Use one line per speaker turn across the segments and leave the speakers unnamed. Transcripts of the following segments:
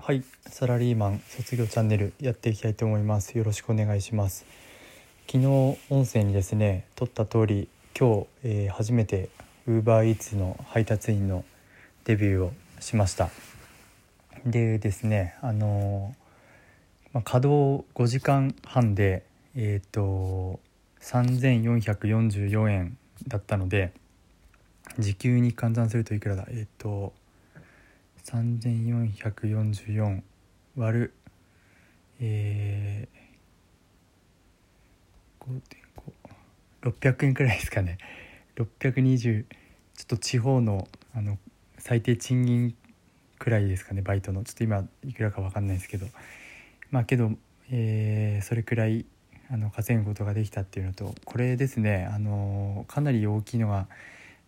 はい、サラリーマン卒業チャンネルやっていきたいと思います。よろしくお願いします。昨日音声にですね、撮った通り、今日、えー初めて UberEats の配達員のデビューをしました。でですね、あのーまあ、稼働5時間半でえっ、と3444円だったので、時給に換算するといくらだ？えっ、と3444割る。えー、5.5600円くらいですかね。620ちょっと地方のあの最低賃金くらいですかねバイトの。ちょっと今いくらか分かんないですけど。まあけど、えーそれくらいあの稼ぐことができたっていうのとこれですねあのかなり大きいのが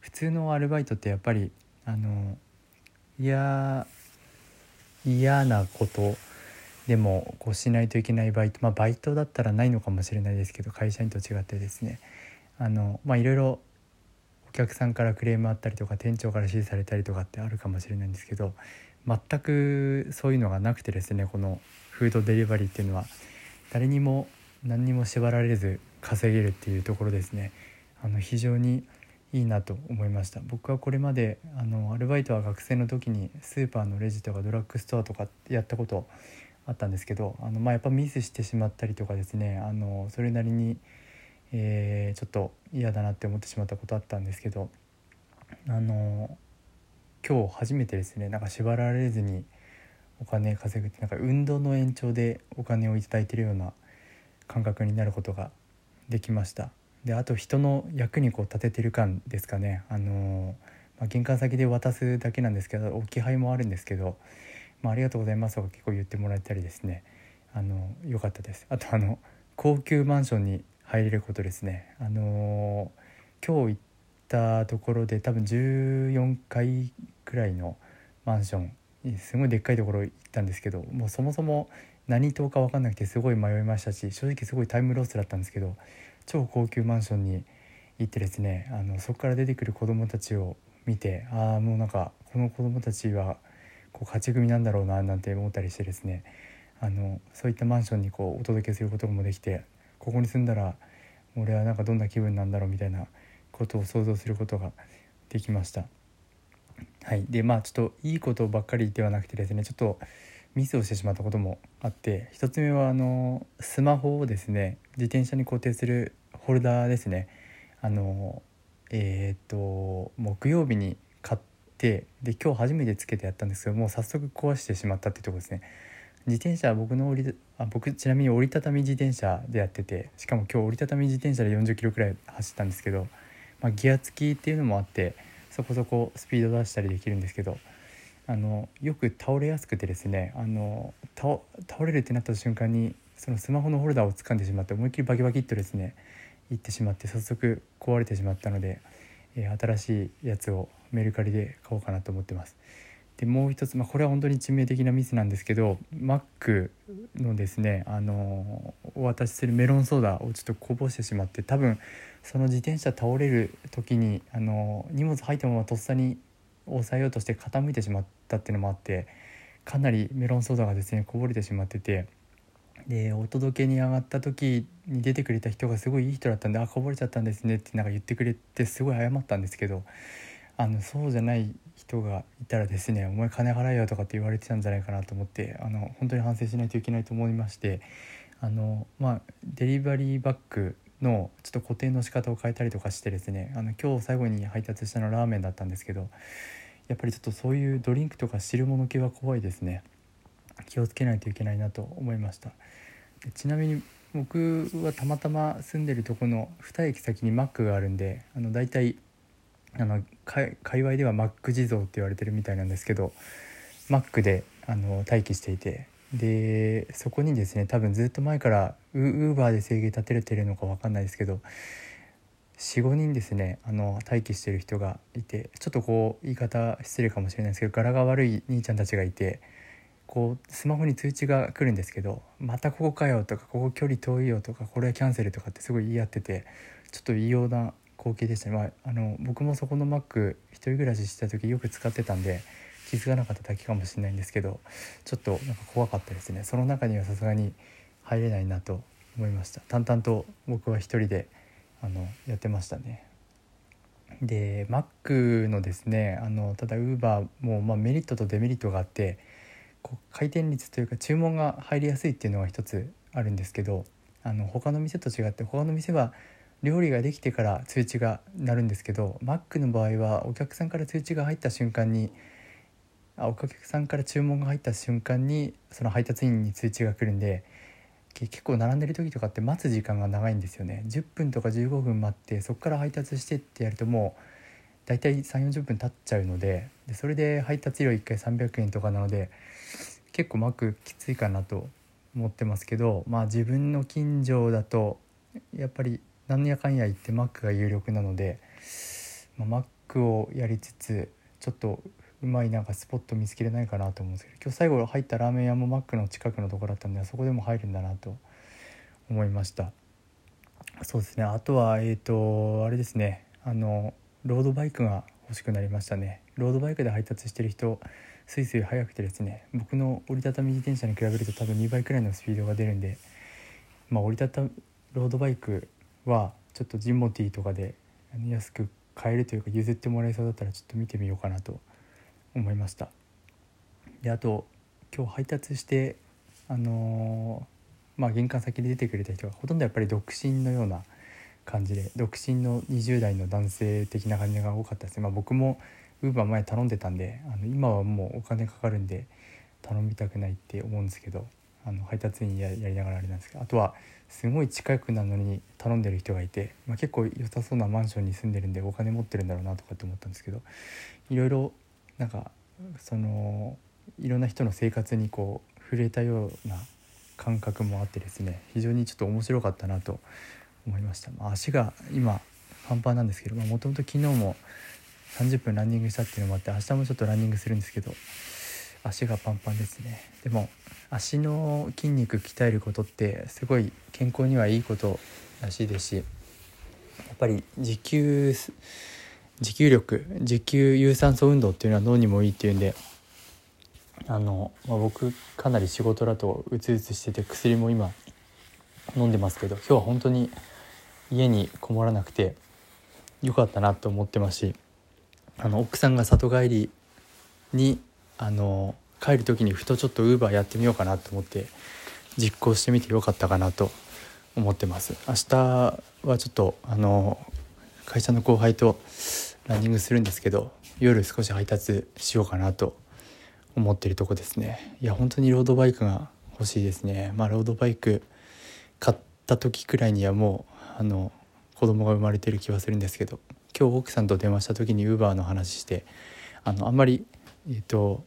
普通のアルバイトってやっぱりあの嫌嫌なこと。でもこうしないといけないバイト。まあバイトだったらないのかもしれないですけど会社員と違ってですね。あのまあいろいろお客さんからクレームあったりとか店長から指示されたりとかってあるかもしれないんですけど全くそういうのがなくてですねこのフードデリバリーっていうのは。誰にも何にも縛られず稼げるっていうところですね。あの非常にいいなと思いました。僕はこれまであのアルバイトは学生の時にスーパーのレジとかドラッグストアとかやったことあったんですけどあの、まあ、やっぱミスしてしまったりとかですねあのそれなりに、えーちょっと嫌だなって思ってしまったことあったんですけどあの今日初めてですねなんか縛られずにお金稼ぐってなんか運動の延長でお金をいただいてるような感覚になることができました。であと人の役にこう立ててる感ですかね。あの、まあ、玄関先で渡すだけなんですけど置き配もあるんですけど「まあ、ありがとうございます」とか結構言ってもらえたりですね。あの良かったです。あとあの高級マンションに入れることですね。あの今日行ったところで多分14階くらいのマンションすごいでっかいところ行ったんですけどもうそもそも何棟か分かんなくてすごい迷いましたし正直すごいタイムロスだったんですけど超高級マンションに行ってですねあのそこから出てくる子どもたちを見てああもうなんかこの子どもたちはこう勝ち組なんだろうななんて思ったりしてですねあのそういったマンションにこうお届けすることもできてここに住んだら俺はなんかどんな気分なんだろうみたいなことを想像することができました。はい、でまあちょっといいことばっかりではなくてですねちょっとミスをしてしまったこともあって一つ目はあのスマホをですね自転車に固定するホルダーですね。あのえっ、と木曜日に買ってで今日初めてつけてやったんですけどもう早速壊してしまったっていうとこですね。自転車は僕の折りあ僕ちなみに折りたたみ自転車でやっててしかも今日折りたたみ自転車で40キロくらい走ったんですけど、まあ、ギア付きっていうのもあってそこそこスピード出したりできるんですけどあのよく倒れやすくてですねあの倒倒れるってなった瞬間にそのスマホのホルダーを掴んでしまって思いっきりバキバキっとですねいってしまって早速壊れてしまったので、えー新しいやつをメルカリで買おうかなと思ってます。でもう一つ、まあ、これは本当に致命的なミスなんですけど Mac のですねあのお渡しするメロンソーダをちょっとこぼしてしまって多分その自転車倒れる時にあの荷物入ったままとっさに押さえようとして傾いてしまったっていうのもあってかなりメロンソーダがですねこぼれてしまっててでお届けに上がった時に出てくれた人がすごいいい人だったんで「あこぼれちゃったんですね」ってなんか言ってくれてすごい謝ったんですけどあのそうじゃない人がいたらですね「お前金払えよ」とかって言われてたんじゃないかなと思ってあの本当に反省しないといけないと思いましてあのまあデリバリーバッグのちょっと固定の仕方を変えたりとかしてですねあの今日最後に配達したのはラーメンだったんですけどやっぱりちょっとそういうドリンクとか汁物系は怖いですね。気をつけないといけないなと思いました。ちなみに僕はたまたま住んでるとこの2駅先にマックがあるんであの大体あの界隈ではマック地蔵って言われてるみたいなんですけどマックであの待機していてでそこにですね多分ずっと前からウウーバーで制限立てれてるのか分かんないですけど45人ですねあの待機してる人がいてちょっとこう言い方失礼かもしれないですけど柄が悪い兄ちゃんたちがいてこうスマホに通知が来るんですけど「またここかよ」とか「ここ距離遠いよ」とか「これはキャンセル」とかってすごい言い合っててちょっと異様な光景でしたね、まあ、あの僕もそこのマック一人暮らしした時よく使ってたんで気づかなかっただけかもしれないんですけどちょっとなんか怖かったですね。その中にはさすがに入れないなと思いました。淡々と僕は一人であのやってましたね。で Mac のですねあのただ Uber もまあメリットとデメリットがあってこう回転率というか注文が入りやすいっていうのが一つあるんですけどあの他の店と違って他の店は料理ができてから通知が鳴るんですけど Mac の場合はお客さんから通知が入った瞬間にあお客さんから注文が入った瞬間にその配達員に通知が来るんで結構並んでる時とかって待つ時間が長いんですよね。10分とか15分待ってそこから配達してってやるともう大体3 4 0分経っちゃうのででそれで配達料1回300円とかなので結構マックきついかなと思ってますけどまあ自分の近所だとやっぱり何やかんや言ってマックが有力なので、まあ、マックをやりつつちょっとうまいなんかスポット見つけれないかなと思うんですけど今日最後入ったラーメン屋もマックの近くのところだったんであそこでも入るんだなと思いました。そうですね。あとはえっ、ー、とあれですね。あのロードバイクが欲しくなりましたね。ロードバイクで配達してる人スイスイ速くてですね僕の折りたたみ自転車に比べると多分2倍くらいのスピードが出るんでまあ折りたたロードバイクはちょっとジモティーとかで安く買えるというか譲ってもらえそうだったらちょっと見てみようかなと思いました。であと今日配達してあのー、まあ玄関先で出てくれた人がほとんどやっぱり独身のような感じで独身の20代の男性的な感じが多かったですね、まあ、僕もウーバー前頼んでたんであの今はもうお金かかるんで頼みたくないって思うんですけどあの配達員やりながらあれなんですけどあとはすごい近くなのに頼んでる人がいて、まあ、結構良さそうなマンションに住んでるんでお金持ってるんだろうなとかって思ったんですけどいろいろなんかそのいろんな人の生活にこう触れたような感覚もあってですね非常にちょっと面白かったなと思いました、まあ、足が今パンパンなんですけどもともと昨日も30分ランニングしたっていうのもあって明日もちょっとランニングするんですけど足がパンパンですね。でも足の筋肉鍛えることってすごい健康にはいいことらしいですしやっぱり持久持久力持久有酸素運動っていうのは脳にもいいっていうんであの、まあ、僕かなり仕事だとうつうつしてて薬も今飲んでますけど今日は本当に家にこもらなくてよかったなと思ってますしあの奥さんが里帰りにあの帰る時にふとちょっとウーバーやってみようかなと思って実行してみてよかったかなと思ってます。明日はちょっとあの会社の後輩とランニングするんですけど夜少し配達しようかなと思ってるとこですね。いや本当にロードバイクが欲しいですね。まあロードバイク買った時くらいにはもうあの子供が生まれてる気はするんですけど今日奥さんと電話した時にウーバーの話してあのあんまりえ、ー、と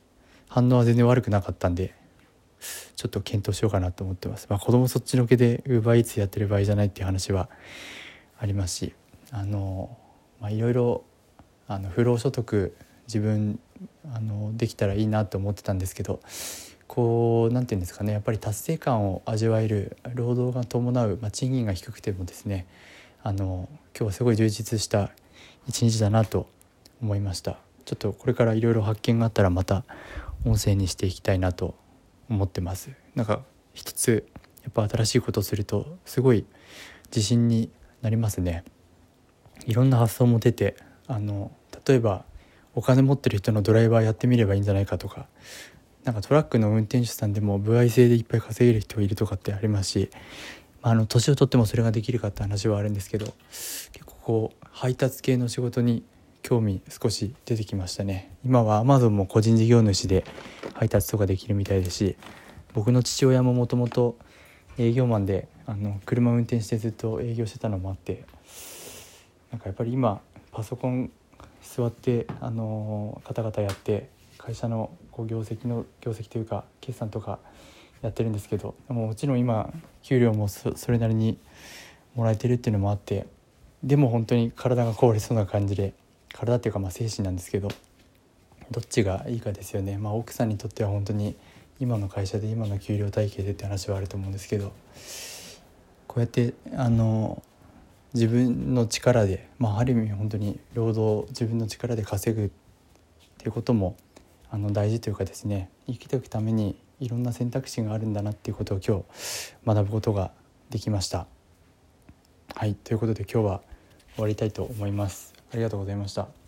反応は全然悪くなかったんでちょっと検討しようかなと思ってます、まあ、子供そっちのけで UberEats やってる場合じゃないっていう話はありますしあのまあいろいろあの不労所得自分あのできたらいいなと思ってたんですけどこう何て言うんですかねやっぱり達成感を味わえる労働が伴う、まあ、賃金が低くてもですねあの今日はすごい充実した一日だなと思いました。ちょっとこれからいろいろ発見があったらまた音声にしていきたいなと思ってます。なんか一つやっぱ新しいことをするとすごい自信になりますね。いろんな発想も出てあの例えばお金持ってる人のドライバーやってみればいいんじゃないかとかなんかトラックの運転手さんでも歩合制でいっぱい稼げる人がいるとかってありますし、まあ、あの年を取ってもそれができるかって話はあるんですけど結構こう配達系の仕事に興味少し出てきましたね。今は Amazon も個人事業主で配達とかできるみたいですし僕の父親ももともと営業マンであの車運転してずっと営業してたのもあってなんかやっぱり今パソコン座ってあの方々やって会社のこう業績の業績というか決算とかやってるんですけどももちろん今給料もそれなりにもらえてるっていうのもあってでも本当に体が壊れそうな感じで体っていうかまあ精神なんですけどどっちがいいかですよね、まあ、奥さんにとっては本当に今の会社で今の給料体系でって話はあると思うんですけどこうやってあの自分の力で、まあ、ある意味本当に労働自分の力で稼ぐっていうこともあの大事というかですね生きていくためにいろんな選択肢があるんだなっていうことを今日学ぶことができました。はいということで今日は終わりたいと思います。ありがとうございました。